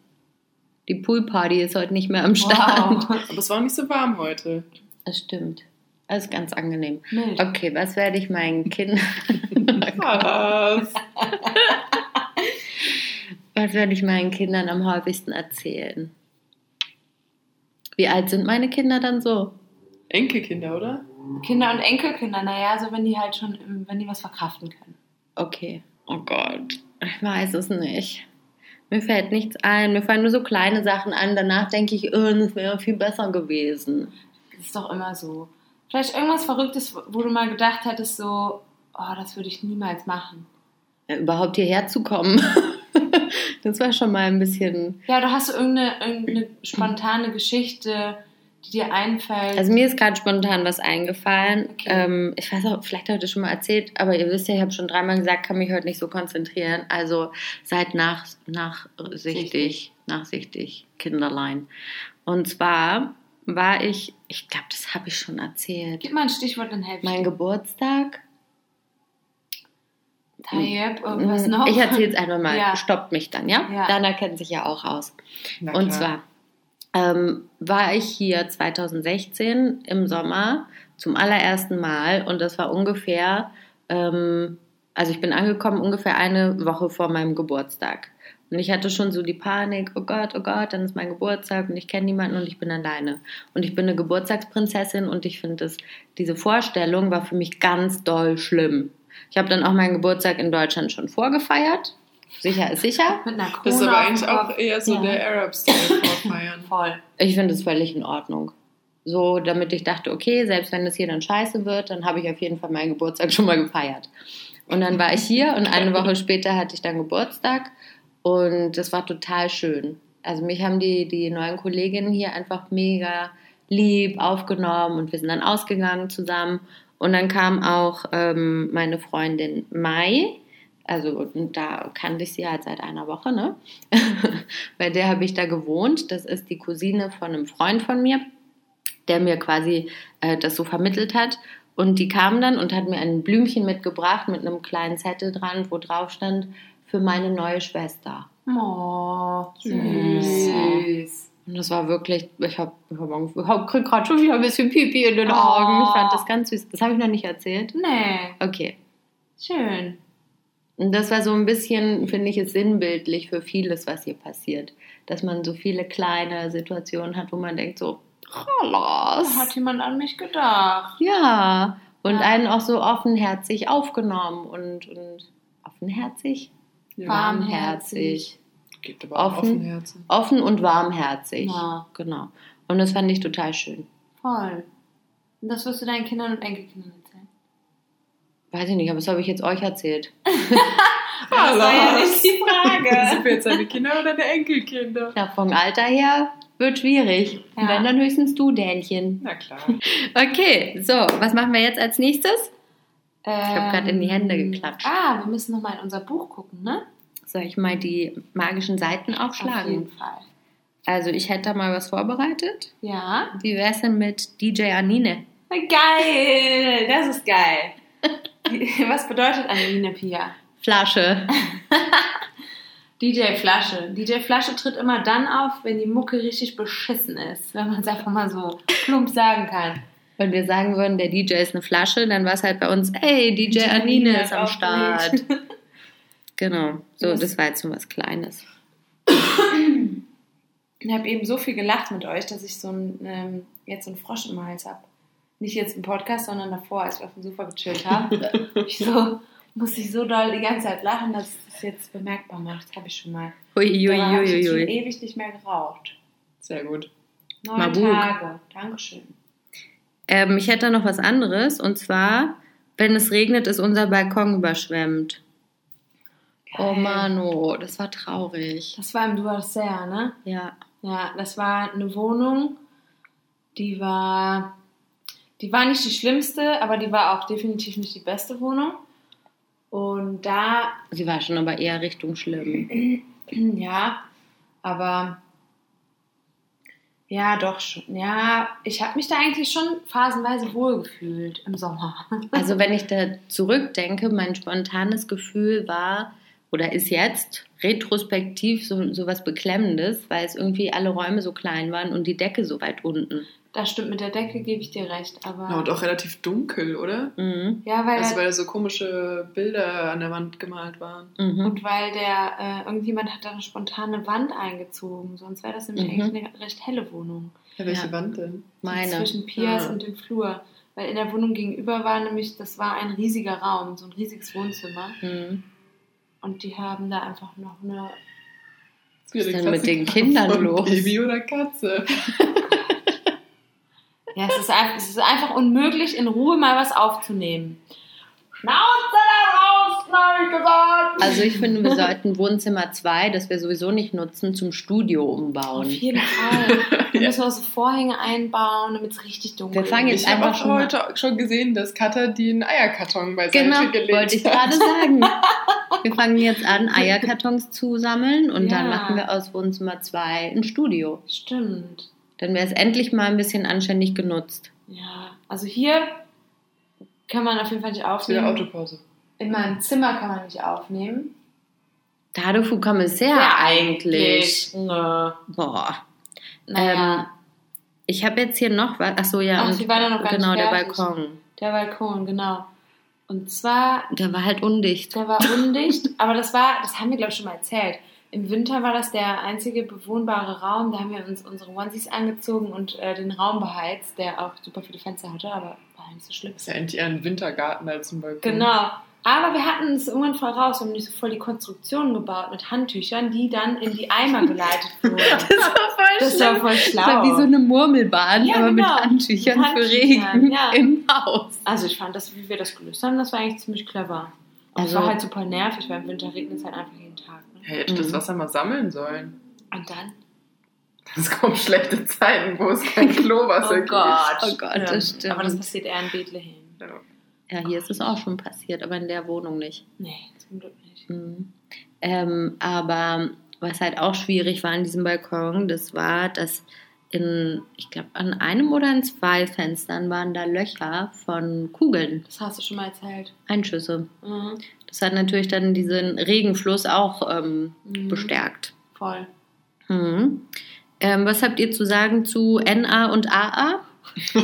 Die Poolparty ist heute nicht mehr am Start. Wow. Aber es war auch nicht so warm heute. Das stimmt. Das ist ganz angenehm. Mild. Okay, was werde ich meinen Kindern... Was? was werde ich meinen Kindern am häufigsten erzählen? Wie alt sind meine Kinder dann so? Enkelkinder, oder? Kinder und Enkelkinder, naja, so wenn die halt schon, wenn die was verkraften können. Okay. Oh Gott. Ich weiß es nicht. Mir fällt nichts ein. Mir fallen nur so kleine Sachen an. Danach denke ich, oh, das wäre viel besser gewesen. Das ist doch immer so. Vielleicht irgendwas Verrücktes, wo du mal gedacht hättest, so, oh, das würde ich niemals machen. Ja, überhaupt hierher zu kommen. das war schon mal ein bisschen. Ja, du hast so irgendeine, irgendeine spontane Geschichte, die dir einfällt. Also mir ist gerade spontan was eingefallen. Okay. Ähm, ich weiß auch, vielleicht heute schon mal erzählt, aber ihr wisst ja, ich habe schon dreimal gesagt, kann mich heute nicht so konzentrieren. Also seid nach, nachsichtig, Sichtig. nachsichtig, Kinderlein. Und zwar war ich, ich glaube, das habe ich schon erzählt. Gib mal ein Stichwort, dann helfe ich Mein. Geburtstag. Tayyip, irgendwas noch? Ich erzähle es einfach mal. Ja. Stoppt mich dann, ja? Ja. Dana kennt sich ja auch aus. Na Und klar. zwar ähm, war ich hier 2016 im Sommer zum allerersten Mal und das war ungefähr, ähm, also ich bin angekommen ungefähr eine Woche vor meinem Geburtstag. Und ich hatte schon so die Panik, oh Gott, oh Gott, dann ist mein Geburtstag und ich kenne niemanden und ich bin alleine. Und ich bin eine Geburtstagsprinzessin und ich finde, diese Vorstellung war für mich ganz doll schlimm. Ich habe dann auch meinen Geburtstag in Deutschland schon vorgefeiert. Sicher ist sicher. Mit einer Krone Das ist aber eigentlich auch eher so Ja. der Arab-Style vorfeiern. Voll. Ich finde es völlig in Ordnung. So, damit ich dachte, okay, selbst wenn das hier dann scheiße wird, dann habe ich auf jeden Fall meinen Geburtstag schon mal gefeiert. Und dann war ich hier und eine Woche später hatte ich dann Geburtstag und das war total schön. Also mich haben die, die neuen Kolleginnen hier einfach mega lieb aufgenommen und wir sind dann ausgegangen zusammen. Und dann kam auch ähm, meine Freundin Mai, also da kannte ich sie halt seit einer Woche, ne? Bei der habe ich da gewohnt. Das ist die Cousine von einem Freund von mir, der mir quasi äh, das so vermittelt hat. Und die kam dann und hat mir ein Blümchen mitgebracht mit einem kleinen Zettel dran, wo drauf stand, für meine neue Schwester. Oh, Süß. süß. Und das war wirklich, ich habe ich hab, krieg gerade schon wieder ein bisschen Pipi in den Augen. Ich fand das ganz süß. Das habe ich noch nicht erzählt. Nee, Okay. schön. Und das war so ein bisschen, finde ich, es sinnbildlich für vieles, was hier passiert. Dass man so viele kleine Situationen hat, wo man denkt so, Da Chalas. hat jemand an mich gedacht. Ja. Und Ja. einen auch so offenherzig aufgenommen und, und offenherzig? Warmherzig. Gibt aber auch Offen. Offenherzen. Offen und warmherzig. Ja. Genau. Und das fand ich total schön. Voll. Und das wirst du deinen Kindern und Enkelkindern erzählen. Weiß ich nicht, aber das habe ich jetzt euch erzählt. Das war ja nicht die Sind Frage. wir jetzt deine Kinder oder deine Enkelkinder? Ja, vom Alter her wird schwierig. Ja. Wenn dann höchstens du, Dänchen. Na klar. Okay, so, was machen wir jetzt als nächstes? Ich hab grad in die Hände geklatscht. Ah, wir müssen nochmal in unser Buch gucken, ne? Soll ich mal die magischen Seiten Auf aufschlagen? jeden Fall. Also ich hätte da mal was vorbereitet. Ja. Wie wäre es denn mit DJ Anine? Geil! Das ist geil. Was bedeutet Anine Pia? Flasche. DJ Flasche. DJ Flasche tritt immer dann auf, wenn die Mucke richtig beschissen ist. Wenn man es einfach mal so plump sagen kann. Wenn wir sagen würden, der DJ ist eine Flasche, dann war es halt bei uns, ey, DJ Anine ist am Start. Genau. So, Das- das war jetzt nur was Kleines. Ich habe eben so viel gelacht mit euch, dass ich so ein, ähm, jetzt so einen Frosch im Hals habe. Nicht jetzt im Podcast, sondern davor, als wir auf dem Sofa gechillt haben. ich so, muss ich so doll die ganze Zeit lachen, dass es jetzt bemerkbar macht. Habe ich schon mal. Ich hui, jetzt schon hui. ewig nicht mehr geraucht. Sehr gut. Neun Mabuk. Tage. Dankeschön. Ähm, ich hätte da noch was anderes. Und zwar, wenn es regnet, ist unser Balkon überschwemmt. Oh Geil. Mano, das war traurig. Das war im Duarcer, ne? Ja. Ja, das war eine Wohnung, die war, die war nicht die schlimmste, aber die war auch definitiv nicht die beste Wohnung. Und da, Sie war schon aber eher Richtung schlimm. ja, aber ja, doch schon. Ja, ich habe mich da eigentlich schon phasenweise wohlgefühlt im Sommer. Also wenn ich da zurückdenke, mein spontanes Gefühl war oder ist jetzt retrospektiv so, so was Beklemmendes, weil es irgendwie alle Räume so klein waren und die Decke so weit unten. Das stimmt, mit der Decke gebe ich dir recht, aber Ja, und auch relativ dunkel, oder? Mhm. ja, weil, Also weil so komische Bilder an der Wand gemalt waren. Mhm. und weil der äh, irgendjemand hat da eine spontane Wand eingezogen, sonst wäre das nämlich Mhm. eigentlich eine recht helle Wohnung. Ja, welche Ja. Wand denn? Die Meine. Zwischen Pias Ah. und dem Flur. Weil in der Wohnung gegenüber war nämlich, das war ein riesiger Raum, so ein riesiges Wohnzimmer. Mhm. Und die haben da einfach noch eine. Was ist denn mit den Kindern los? Baby oder Katze? Ja, es ist, einfach, es ist einfach unmöglich, in Ruhe mal was aufzunehmen. Schnauze da raus, hab ich gesagt! Also ich finde, wir sollten Wohnzimmer 2, das wir sowieso nicht nutzen, zum Studio umbauen. Auf jeden Fall. Da müssen wir auch so Vorhänge einbauen, damit es richtig dunkel Wir fangen ist. jetzt Ich habe einfach auch schon mal- heute schon gesehen, dass Katha den Eierkarton beiseite Genau, gelegt wollte ich gerade sagen. Wir fangen jetzt an, Eierkartons zu sammeln und dann Ja. machen wir aus Wohnzimmer 2 ein Studio. Stimmt. Dann wäre es endlich mal ein bisschen anständig genutzt. Ja, also hier kann man auf jeden Fall nicht Ist wieder aufnehmen. Autopause. In meinem Zimmer kann man nicht aufnehmen. Tadeu Kommissär Ja, eigentlich. Nö. Boah. Naja, Ähm, ich habe jetzt hier noch was. Achso, ja. Ach, und waren ja noch gar genau, nicht der fertig. Balkon. der Balkon, genau. Und zwar, Der war halt undicht. der war undicht, aber das war, das haben wir glaube ich schon mal erzählt. Im Winter war das der einzige bewohnbare Raum. Da haben wir uns unsere Onesies angezogen und äh, den Raum beheizt, der auch super viele Fenster hatte, aber war nicht so schlimm. ist ja eigentlich eher ein Wintergarten als ein Balkon. Genau. Aber wir hatten es irgendwann voll raus. Wir haben nicht so voll die Konstruktion gebaut mit Handtüchern, die dann in die Eimer geleitet wurden. Das war voll Das war voll schlau. Das war wie so eine Murmelbahn, Ja, aber mit genau. Handtüchern Mit für Handtüchern, Regen ja. im Haus. Also ich fand das, wie wir das gelöst haben, das war eigentlich ziemlich clever. Also- es war halt super nervig, weil im Winter regnet es halt einfach jeden Tag. Hey, hätte das Mhm. Wasser mal sammeln sollen. Und dann? Es kommen schlechte Zeiten, wo es kein Klowasser gibt. Oh Gott, Ja, das stimmt. Aber das passiert eher in Bethlehem. Ja. Ja, hier ist es auch schon passiert, aber in der Wohnung nicht. Nee, zum Glück nicht. Mhm. Ähm, aber was halt auch schwierig war an diesem Balkon, das war, dass in, ich glaube, an einem oder an zwei Fenstern waren da Löcher von Kugeln, Das hast du schon mal erzählt. Einschüsse. Mhm. Das hat natürlich dann diesen Regenfluss auch ähm, Mhm. bestärkt. Voll. Mhm. Ähm, was habt ihr zu sagen zu NA und AA?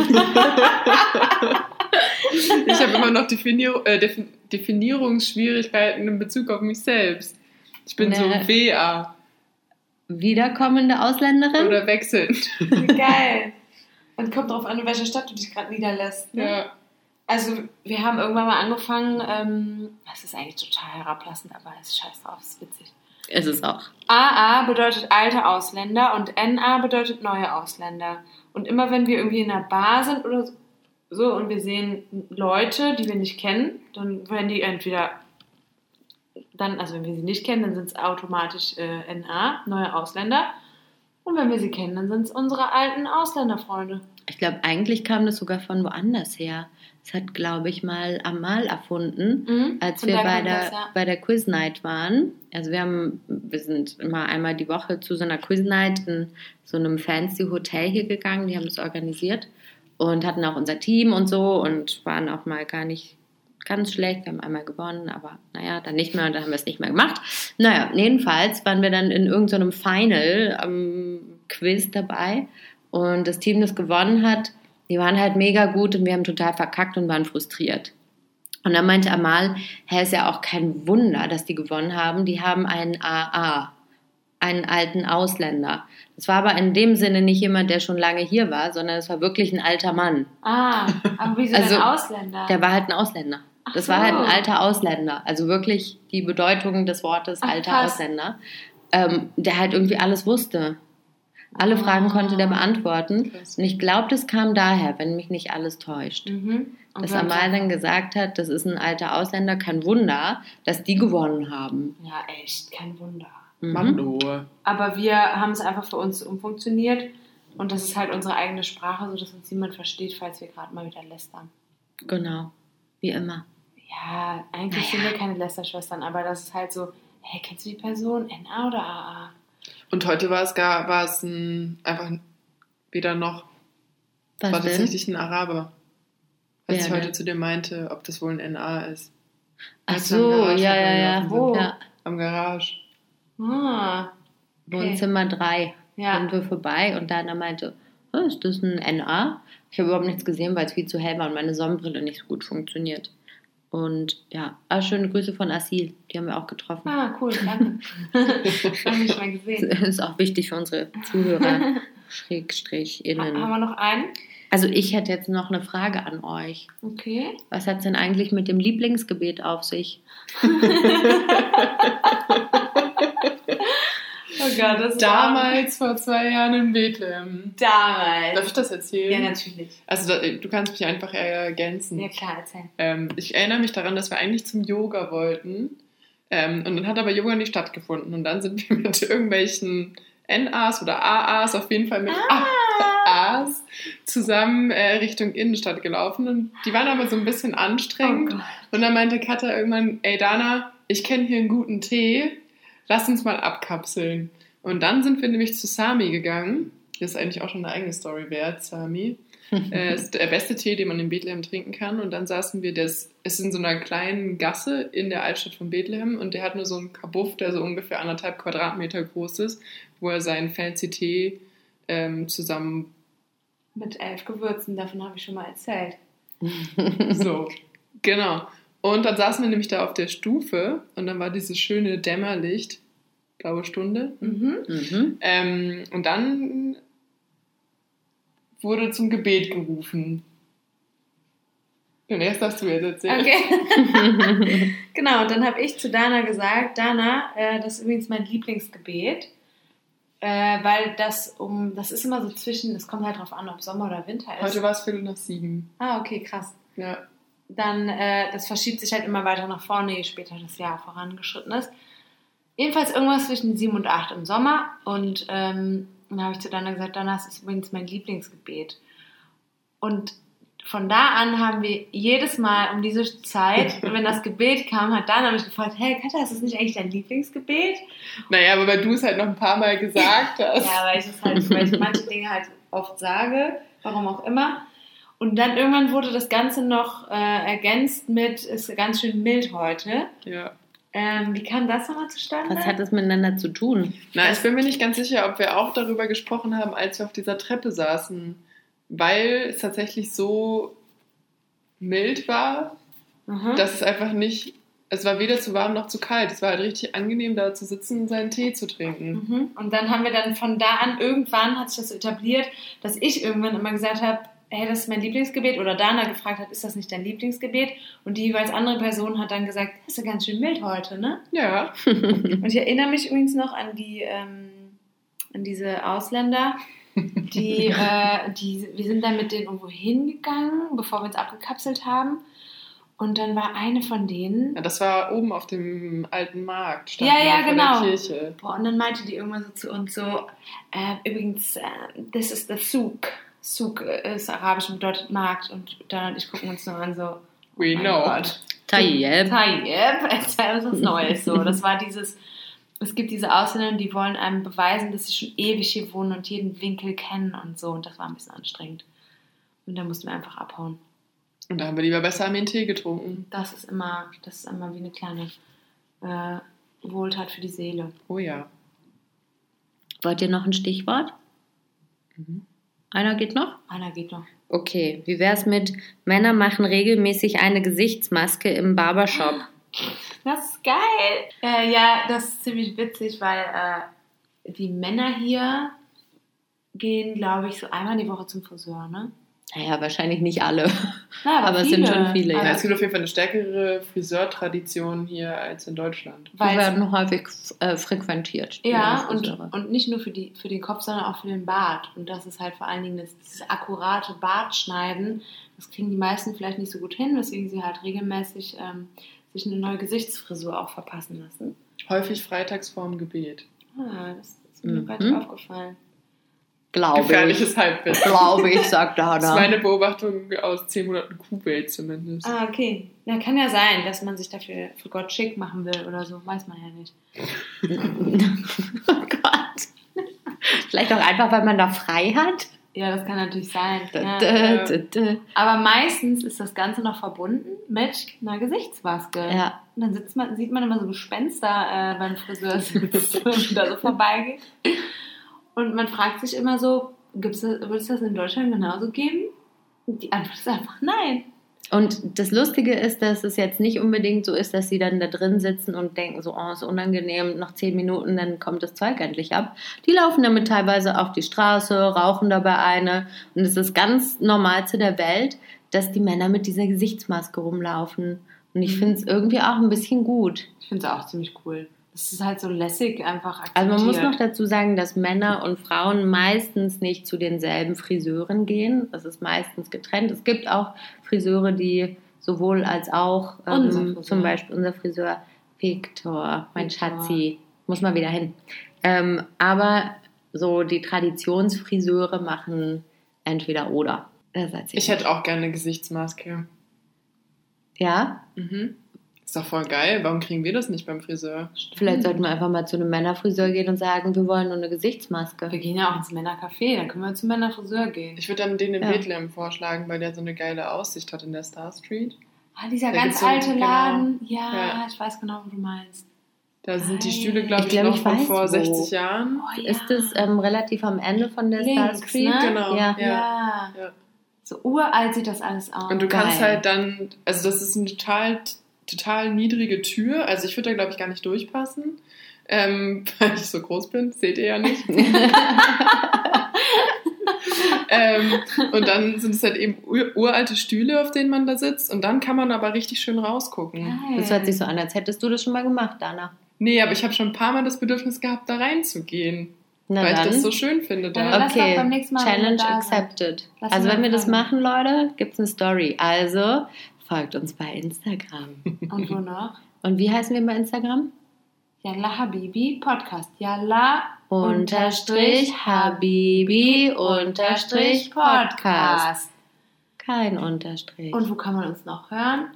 Ich habe immer noch Definier äh, Defin Definierungsschwierigkeiten in Bezug auf mich selbst. Ich bin so Nee. WA Wiederkommende Ausländerin? oder wechselnd. Geil. Und kommt drauf an, in welcher Stadt du dich gerade niederlässt. Ne? Ja. Also, wir haben irgendwann mal angefangen, ähm, das ist eigentlich total herablassend, aber es ist scheiß drauf, es ist witzig. Ist es auch. AA bedeutet alte Ausländer und NA bedeutet neue Ausländer. Und immer wenn wir irgendwie in einer Bar sind oder so und wir sehen Leute, die wir nicht kennen, dann werden die entweder dann, also wenn wir sie nicht kennen, dann sind es automatisch äh, NA, neue Ausländer. Und wenn wir sie kennen, dann sind es unsere alten Ausländerfreunde. Ich glaube, eigentlich kam das sogar von woanders her. Das hat, glaube ich, mal Amal erfunden, Mhm. als wir bei der, das, ja. bei der Quiz Night waren. Also wir haben, wir sind immer einmal die Woche zu so einer Quiz Night in so einem fancy Hotel hier gegangen. Die haben das organisiert und hatten auch unser Team und so und waren auch mal gar nicht ganz schlecht. Wir haben einmal gewonnen, aber naja, dann nicht mehr und dann haben wir es nicht mehr gemacht. Naja, jedenfalls waren wir dann in irgendeinem Final am Quiz dabei und das Team, das gewonnen hat, die waren halt mega gut und wir haben total verkackt und waren frustriert. Und dann meinte Amal, hä, ist ja auch kein Wunder, dass die gewonnen haben. Die haben einen AA, einen alten Ausländer. Das war aber in dem Sinne nicht jemand, der schon lange hier war, sondern es war wirklich ein alter Mann. Ah, aber wieso Also, denn Ausländer? Der war halt ein Ausländer. Ach Das so. war halt ein alter Ausländer. Also wirklich die Bedeutung des Wortes Ach, alter krass. Ausländer. Ähm, der halt irgendwie alles wusste. Alle Ah. Fragen konnte der beantworten. Und ich glaube, das kam daher, wenn mich nicht alles täuscht. mhm. Und Dass Amal dann gesagt hat, das ist ein alter Ausländer, kein Wunder, dass die gewonnen haben. Ja, echt, kein Wunder. Mhm. Mando. Aber wir haben es einfach für uns umfunktioniert und das ist halt unsere eigene Sprache, sodass uns niemand versteht, falls wir gerade mal wieder lästern. Genau, wie immer. Ja, eigentlich sind wir keine Lästerschwestern, aber das ist halt so, hey, kennst du die Person? NA oder AA? Und heute war es gar, war es ein, einfach wieder noch, Was war denn? tatsächlich ein Araber. Als Wer ich heute denn? zu dir meinte, ob das wohl ein NA ist. Ach Als so, ja, ja, ja. sind. ja. Am Garage. Ah, okay. Wohnzimmer 3 Ja. sind wir vorbei und Dana meinte, oh, ist das ein NA? Ich habe überhaupt nichts gesehen, weil es viel zu hell war und meine Sonnenbrille nicht so gut funktioniert. Und ja, ah, schöne Grüße von Asil, die haben wir auch getroffen. Ah, cool, danke. Haben wir schon mal gesehen. Das ist auch wichtig für unsere Zuhörer, Schrägstrich, Ha- Haben innen. wir noch einen? Also ich hätte jetzt noch eine Frage an euch. Okay. Was hat es denn eigentlich mit dem Lieblingsgebet auf sich? Oh Gott, das Damals, vor zwei Jahren in Bethlehem. Damals. Darf ich das erzählen? Ja, natürlich. Also da, du kannst mich einfach ergänzen. Ja, klar, erzähl. Ähm, ich erinnere mich daran, dass wir eigentlich zum Yoga wollten. Ähm, und dann hat aber Yoga nicht stattgefunden. Und dann sind wir mit irgendwelchen NAs oder AAs, auf jeden Fall mit AAs, zusammen äh, Richtung Innenstadt gelaufen. Und die waren aber so ein bisschen Oh anstrengend. Gott. und dann meinte Katha irgendwann, ey Dana, ich kenne hier einen guten Tee, lass uns mal abkapseln. Und dann sind wir nämlich zu Sami gegangen. Das ist eigentlich auch schon eine eigene Story wert, Sami. äh, ist der beste Tee, den man in Bethlehem trinken kann. Und dann saßen wir, das ist in so einer kleinen Gasse in der Altstadt von Bethlehem und der hat nur so einen Kabuff, der so ungefähr anderthalb Quadratmeter groß ist, wo er seinen fancy Tee ähm, zusammen Mit elf Gewürzen, davon habe ich schon mal erzählt. so, genau. Und dann saßen wir nämlich da auf der Stufe und dann war dieses schöne Dämmerlicht, blaue Stunde. Mhm. Mhm. Ähm, und dann wurde zum Gebet gerufen. Den Rest darfst du jetzt erzählen. Okay. genau, und dann habe ich zu Dana gesagt, Dana, äh, das ist übrigens mein Lieblingsgebet, äh, weil das um, das ist immer so zwischen, es kommt halt drauf an, ob Sommer oder Winter ist. Heute war es Viertel nach sieben. ah, okay, krass. Ja. Dann, äh, das verschiebt sich halt immer weiter nach vorne, je später das Jahr vorangeschritten ist. Jedenfalls irgendwas zwischen 7 und 8 im Sommer. Und ähm, dann habe ich zu Dana gesagt, Dana, das ist übrigens mein Lieblingsgebet. Und von da an haben wir jedes Mal um diese Zeit, wenn das Gebet kam, hat Dana mich gefragt, hey Katja, ist das nicht eigentlich dein Lieblingsgebet? Naja, aber weil du es halt noch ein paar Mal gesagt hast. Ja, weil ich es halt, weil ich manche Dinge halt oft sage, warum auch immer. Und dann irgendwann wurde das Ganze noch äh, ergänzt mit, ist ganz schön mild heute. ja. Ähm, wie kam das nochmal zustande? Was hat das miteinander zu tun? Na, ich bin mir nicht ganz sicher, ob wir auch darüber gesprochen haben, als wir auf dieser Treppe saßen, weil es tatsächlich so mild war, Mhm. dass es einfach nicht, es war weder zu warm noch zu kalt. Es war halt richtig angenehm, da zu sitzen und seinen Tee zu trinken. Mhm. Und dann haben wir dann von da an, irgendwann hat sich das etabliert, dass ich irgendwann immer gesagt habe, hey, das ist mein Lieblingsgebet. Oder Dana gefragt hat, ist das nicht dein Lieblingsgebet? Und die jeweils andere Person hat dann gesagt, das ist ja ganz schön mild heute, ne? Ja, Und ich erinnere mich übrigens noch an die, ähm, an diese Ausländer, die, äh, die, wir sind dann mit denen irgendwo hingegangen, bevor wir uns abgekapselt haben. Und dann war eine von denen. Ja, das war oben auf dem alten Markt. Ja, ja, vor genau. Der Kirche. Boah, und dann meinte die irgendwann so zu uns so, äh, übrigens, äh, this is the Souk. Souk äh, ist arabisch und bedeutet Markt. Und dann und ich gucken uns nur an so, We mein know. Gott. Tayyip. Tayyip, erzähl uns was Neues. So, das war dieses, es gibt diese Ausländer, die wollen einem beweisen, dass sie schon ewig hier wohnen und jeden Winkel kennen und so. Und das war ein bisschen anstrengend. Und dann mussten wir einfach abhauen. Und da haben wir lieber besser einen Tee getrunken. Das ist immer, das ist immer wie eine kleine äh, Wohltat für die Seele. Oh ja. Wollt ihr noch ein Stichwort? Mhm. Einer geht noch? Einer geht noch. Okay, wie wär's mit Männer machen regelmäßig eine Gesichtsmaske im Barbershop? Das ist geil. Äh, ja, das ist ziemlich witzig, weil äh, die Männer hier gehen, glaube ich, so einmal die Woche zum Friseur, ne? Naja, wahrscheinlich nicht alle. Na, Aber es sind schon viele, Ja, Ja. es gibt auf jeden Fall eine stärkere Friseurtradition hier als in Deutschland. Die Weil werden häufig äh, frequentiert. die Ja, und, und nicht nur für, die, für den Kopf, sondern auch für den Bart. Und das ist halt vor allen Dingen das, dieses akkurate Bartschneiden. Das kriegen die meisten vielleicht nicht so gut hin, weswegen sie halt regelmäßig ähm, sich eine neue Gesichtsfrisur auch verpassen lassen. Häufig freitags vorm Gebet. Ah, das ist mir Mhm. gerade aufgefallen. Glaube ich. Gefährliches Halbwissen. Glaube ich, sagt Das ist meine Beobachtung aus 10 Monaten Kuwait zumindest. Ah, okay. Ja, kann ja sein, dass man sich dafür für Gott schick machen will oder so. Weiß man ja nicht. oh Gott. Vielleicht auch einfach, weil man da frei hat. Ja, das kann natürlich sein. Ja. dä, dä, dä. Aber meistens ist das Ganze noch verbunden mit einer Gesichtsmaske. Ja. Und dann sitzt man, sieht man immer so Gespenster äh, beim Friseur sitzen und da so vorbeigeht. Und man fragt sich immer so, gibt's das, wird es das in Deutschland genauso geben? Und die Antwort ist einfach nein. Und das Lustige ist, dass es jetzt nicht unbedingt so ist, dass sie dann da drin sitzen und denken so, oh, ist unangenehm, noch zehn Minuten, dann kommt das Zeug endlich ab. Die laufen damit teilweise auf die Straße, rauchen dabei eine. Und es ist ganz Normalste der Welt, dass die Männer mit dieser Gesichtsmaske rumlaufen. Und ich Mhm. finde es irgendwie auch ein bisschen gut. Ich finde es auch ziemlich cool. Das ist halt so lässig einfach akzeptiert. Also man muss noch dazu sagen, dass Männer und Frauen meistens nicht zu denselben Friseuren gehen. Das ist meistens getrennt. Es gibt auch Friseure, die sowohl als auch, ähm, zum Beispiel unser Friseur Victor, mein Victor. Schatzi, muss mal wieder hin. Ähm, aber so die Traditionsfriseure machen entweder oder. Ich hätte auch gerne eine Gesichtsmaske. Ja, Mhm. Ist doch voll geil. Warum kriegen wir das nicht beim Friseur? vielleicht sollten wir einfach mal zu einem Männerfriseur gehen und sagen, wir wollen nur eine Gesichtsmaske. Wir gehen ja auch ins Männercafé, dann können wir zum Männerfriseur gehen. Ich würde dann den in Ja. Bethlehem vorschlagen, weil der so eine geile Aussicht hat in der Star Street. Ah, dieser Da ganz gibt's so- alte genau. Laden. Ja, Ja. ich weiß genau, wo du meinst. Da sind die. Stühle, glaube Ich ich, glaub, noch ich von vor wo. 60 Jahren. Oh, ja. Ist das ähm, relativ am Ende von der Star Links, Street? ne? Genau. Ja. Ja. Ja. Ja. So uralt sieht das alles aus. Und du kannst geil. halt dann, also das ist eine total, total niedrige Tür. Also ich würde da, glaube ich, gar nicht durchpassen. Ähm, weil ich so groß bin, seht ihr ja nicht. ähm, und dann sind es halt eben ur uralte Stühle, auf denen man da sitzt. Und dann kann man aber richtig schön rausgucken. Geil. Das hört sich so an, als hättest du das schon mal gemacht, Dana. Nee, aber ich habe schon ein paar Mal das Bedürfnis gehabt, da reinzugehen. Na weil dann. ich das so schön finde Dann okay, beim nächsten Mal, wenn wir Challenge accepted. Lass also wenn wir das machen, Leute, gibt's eine Story. Also folgt uns bei Instagram. Und wo noch? Und wie heißen wir bei Instagram? Yalla Habibi Podcast. Yalla Unterstrich Habibi Unterstrich Podcast. Kein Unterstrich. Und wo kann man uns noch hören?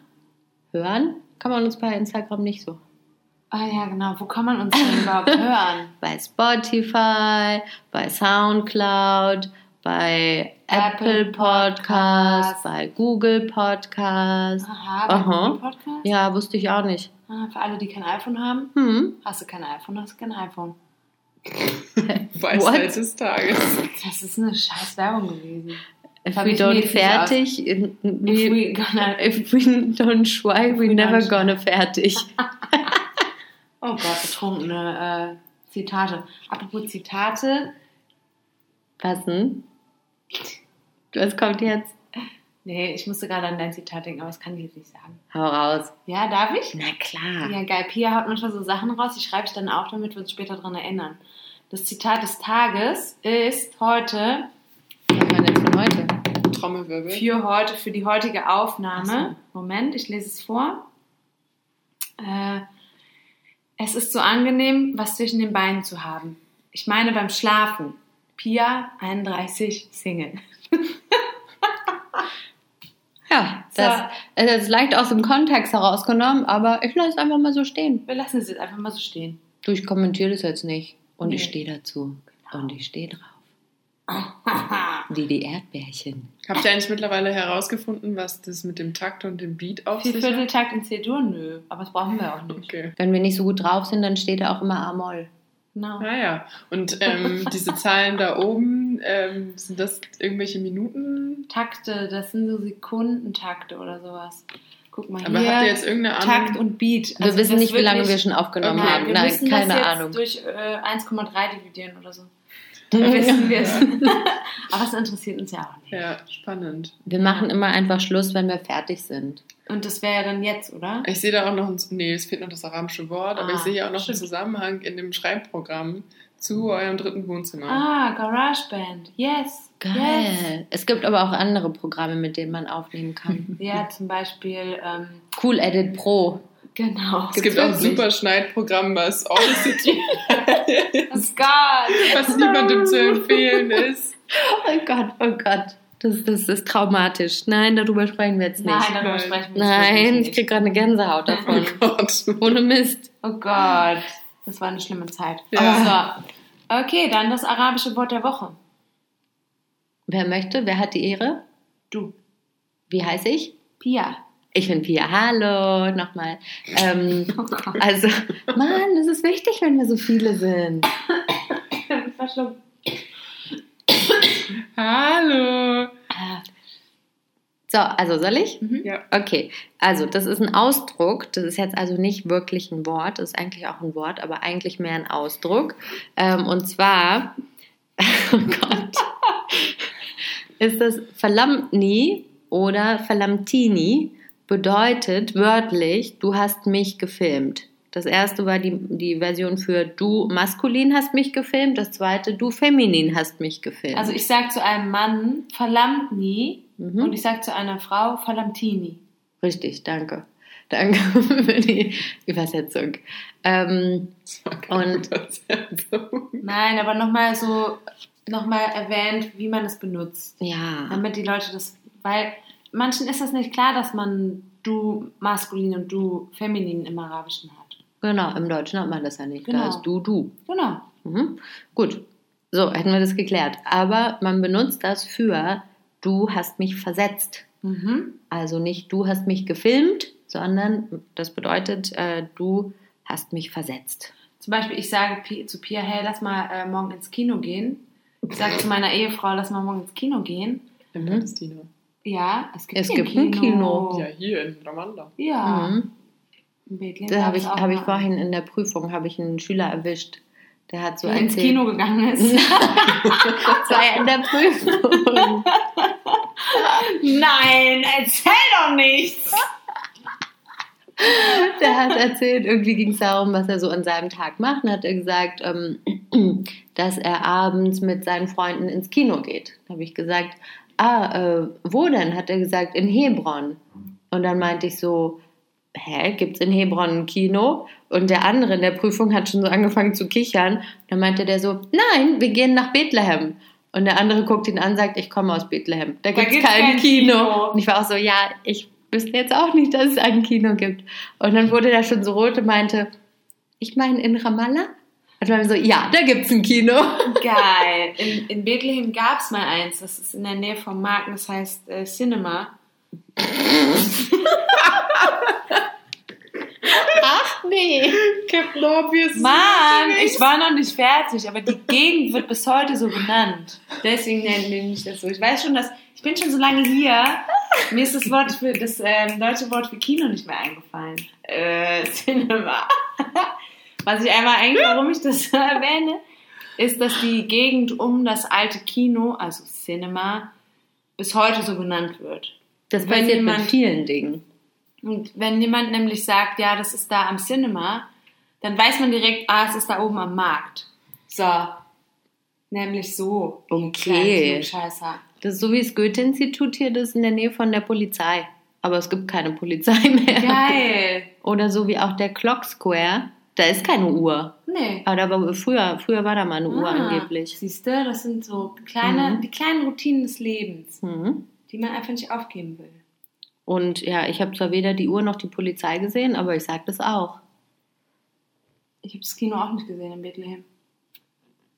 hören kann man uns bei Instagram nicht so. Ah ja, genau. Wo kann man uns denn überhaupt hören? Bei Spotify, bei Soundcloud, bei Apple Apple Podcast, Podcast. bei Google Podcast. Aha, bei Aha. Google Podcast? Ja, wusste ich auch nicht. Ah, für alle, die kein iPhone haben. Hm. Hast du kein iPhone, hast du kein iPhone. Weisheit What? des Tages. Das ist eine scheiß Werbung gewesen. If Hab we don't fertig, If we, gonna... if we don't try, we we never gonna fertig. Oh Gott, betrunkene äh, Zitate. Apropos Zitate. Was denn? Was kommt jetzt? Nee, ich musste gerade an dein Zitat denken, aber das kann ich jetzt nicht sagen. Hau raus. Ja, darf ich? Na klar. Ja, geil. Pia haut manchmal so Sachen raus, die schreibe ich dann auch, damit wir uns später dran erinnern. Das Zitat des Tages ist heute Was haben wir denn von heute? Trommelwirbel. für heute, für die heutige Aufnahme. Moment, ich lese es vor. Äh, es ist so angenehm, was zwischen den Beinen zu haben. Ich meine beim Schlafen. Pia, 31, Single. Ja, So. das, das ist leicht aus dem Kontext herausgenommen, aber ich lasse es einfach mal so stehen. Wir lassen es jetzt einfach mal so stehen. Du, ich kommentiere das jetzt nicht. Und ich Nee. stehe dazu. Und ich stehe drauf. Wie die Erdbärchen. Habt ihr eigentlich mittlerweile herausgefunden, was das mit dem Takt und dem Beat auf sich hat? Viervierteltakt in C-Dur? Nö, aber das brauchen wir auch nicht. Okay. Wenn wir nicht so gut drauf sind, dann steht da auch immer A-Moll. Genau. Naja, und ähm, diese Zahlen da oben, ähm, sind das irgendwelche Minuten? Takte, das sind so Sekundentakte oder sowas. Guck mal Aber hier. habt ihr jetzt irgendeine Takt Ahnung? und Beat. Wir Also wissen das nicht, wie lange wir schon aufgenommen Okay, haben. wir Nein, müssen keine das jetzt Ahnung. durch äh, 1,3 dividieren oder so. Dann wissen wir es. Aber es interessiert uns ja auch nicht. Ja, spannend. Wir machen immer einfach Schluss, wenn wir fertig sind. Und das wäre ja dann jetzt, oder? Ich sehe da auch noch, ein, nee, es fehlt noch das arabische Wort, aber Ah, ich sehe hier auch noch stimmt. einen Zusammenhang in dem Schreibprogramm zu eurem dritten Wohnzimmer. Ah, GarageBand. Yes. Yes. Geil. Es gibt aber auch andere Programme, mit denen man aufnehmen kann. Ja, zum Beispiel, ähm, Cool Edit Pro. genau. es gibt auch ein super Schneidprogramm, was Audacity, Oh Gott. was niemandem zu empfehlen ist. Oh Gott, oh Gott. Das, das ist traumatisch. Nein, darüber sprechen wir jetzt nicht. Nein, darüber sprechen wir Nein, jetzt ich wirklich krieg gerade eine Gänsehaut Oh davon. Gott. Ohne Mist. Oh Gott. Das war eine schlimme Zeit. Ja. So. Okay, dann das arabische Wort der Woche. Wer möchte? Wer hat die Ehre? Du. Wie heiße ich? Pia. Ich bin Pia. Hallo, nochmal. Ähm, Oh also, Mann, es ist wichtig, wenn wir so viele sind. Verschluckt. Hallo. So, also soll ich? Ja. Okay, also das ist ein Ausdruck. Das ist jetzt also nicht wirklich ein Wort. Das ist eigentlich auch ein Wort, aber eigentlich mehr ein Ausdruck. Ähm, und zwar, oh Gott, ist das Verlammtni oder Verlammtini bedeutet wörtlich, du hast mich gefilmt. Das erste war die, die Version für du maskulin hast mich gefilmt. Das zweite, du feminin hast mich gefilmt. Also ich sag zu einem Mann verlammt nie Mhm. und ich sag zu einer Frau verlammtini. Richtig, danke. Danke für die Übersetzung. Ähm, Und- Nein, aber nochmal so, nochmal erwähnt, wie man es benutzt. ja, Damit die Leute das, weil manchen ist das nicht klar, dass man du maskulin und du feminin im Arabischen hat. Genau, im Deutschen hat man das ja nicht. Da Genau. ist du, du. Genau. Mhm. Gut, so hätten wir das geklärt. Aber man benutzt das für du hast mich versetzt. Mhm. Also nicht du hast mich gefilmt, sondern das bedeutet äh, du hast mich versetzt. Zum Beispiel, ich sage zu Pia, hey, lass mal äh, morgen ins Kino gehen. Ich sage zu meiner Ehefrau, lass mal morgen ins Kino gehen. Im Mhm. Ja, es gibt, Es hier gibt ein Kino. Ja, hier in Ramallah. Ja. Mhm. Da habe ich, hab ich vorhin in der Prüfung habe ich einen Schüler erwischt. Der hat so der ins Kino gegangen ist. Das war ja in der Prüfung. Nein, erzähl doch nichts. Der hat erzählt, irgendwie ging es darum, was er so an seinem Tag macht. Und hat er gesagt, ähm, dass er abends mit seinen Freunden ins Kino geht. Da habe ich gesagt, ah, äh, wo denn? Hat er gesagt, in Hebron. Und dann meinte ich so, hä, gibt es in Hebron ein Kino? Und der andere in der Prüfung hat schon so angefangen zu kichern. Dann meinte der so, nein, wir gehen nach Bethlehem. Und der andere guckt ihn an und sagt, ich komme aus Bethlehem. Da gibt es gibt's kein, kein Kino. Kino. Und ich war auch so, ja, ich wüsste jetzt auch nicht, dass es ein Kino gibt. Und dann wurde der schon so rot und meinte, ich meine in Ramallah? Und dann so, ja, da gibt es ein Kino. Geil. In, in Bethlehem gab es mal eins. Das ist in der Nähe vom Markt. Das heißt äh, Cinema. Ach nee. Captain Obvious. Mann, ich war noch nicht fertig, aber die Gegend wird bis heute so genannt. Deswegen nennen wir mich das so. Ich weiß schon, dass ich bin schon so lange hier. Mir ist das Wort für das ähm, deutsche Wort für Kino nicht mehr eingefallen. Äh, Cinema. Was ich einmal eigentlich, warum ich das erwähne, ist, dass die Gegend um das alte Kino, also Cinema, bis heute so genannt wird. Das Wenn passiert jemand- mit vielen Dingen. Und wenn jemand nämlich sagt, ja, das ist da am Cinema, dann weiß man direkt, ah, es ist da oben am Markt. So. Nämlich so. Okay. Scheißer. Das ist so wie das Goethe-Institut hier, das ist in der Nähe von der Polizei. Aber es gibt keine Polizei mehr. Geil. Oder so wie auch der Clock Square. Da ist keine Uhr. Nee. Aber da war, früher, früher war da mal eine Uhr Ah, angeblich. Siehst du, das sind so kleine, Mhm. die kleinen Routinen des Lebens, Mhm. Die man einfach nicht aufgeben will. Und ja, ich habe zwar weder die Uhr noch die Polizei gesehen, aber ich sag das auch. Ich habe das Kino auch nicht gesehen in Bethlehem.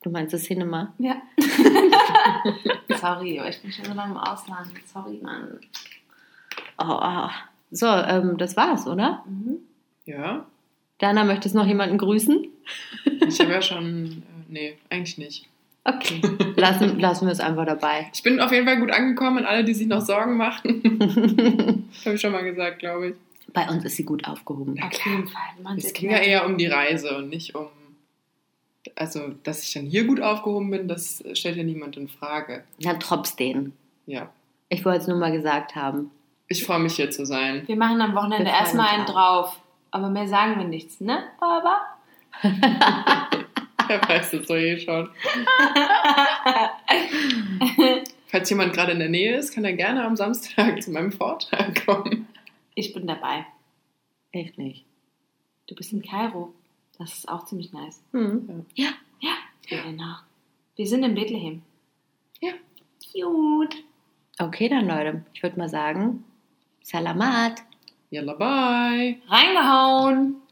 Du meinst das Cinema? Ja. Sorry, aber ich bin schon so lange im Ausland. Sorry, Mann. Oh, oh. So, ähm, das war's, oder? Mhm. Ja, Dana, möchtest du noch jemanden grüßen? ich habe ja schon. Äh, nee, eigentlich nicht. Okay, lassen, lassen wir es einfach dabei. Ich bin auf jeden Fall gut angekommen und alle, die sich noch Sorgen machen. habe ich schon mal gesagt, glaube ich. Bei uns ist sie gut aufgehoben. Auf jeden Fall. Man Es ging ja eher um die Reise und nicht um. Also, dass ich dann hier gut aufgehoben bin, das stellt ja niemand in Frage. Na, trotzdem. Ja. Ich wollte es nur mal gesagt haben. Ich freue mich hier zu sein. Wir machen am Wochenende erstmal einen drauf. Aber mehr sagen wir nichts, ne, Baba? Weiß das so eh schon. Falls jemand gerade in der Nähe ist, kann er gerne am Samstag zu meinem Vortrag kommen. Ich bin dabei. Echt nicht. Du bist in Kairo. Das ist auch ziemlich nice. Hm. Ja, genau. Wir sind in Bethlehem. Ja. Cute. Okay, dann Leute. Ich würde mal sagen, Salamat. Yalla, bye. Reingehauen.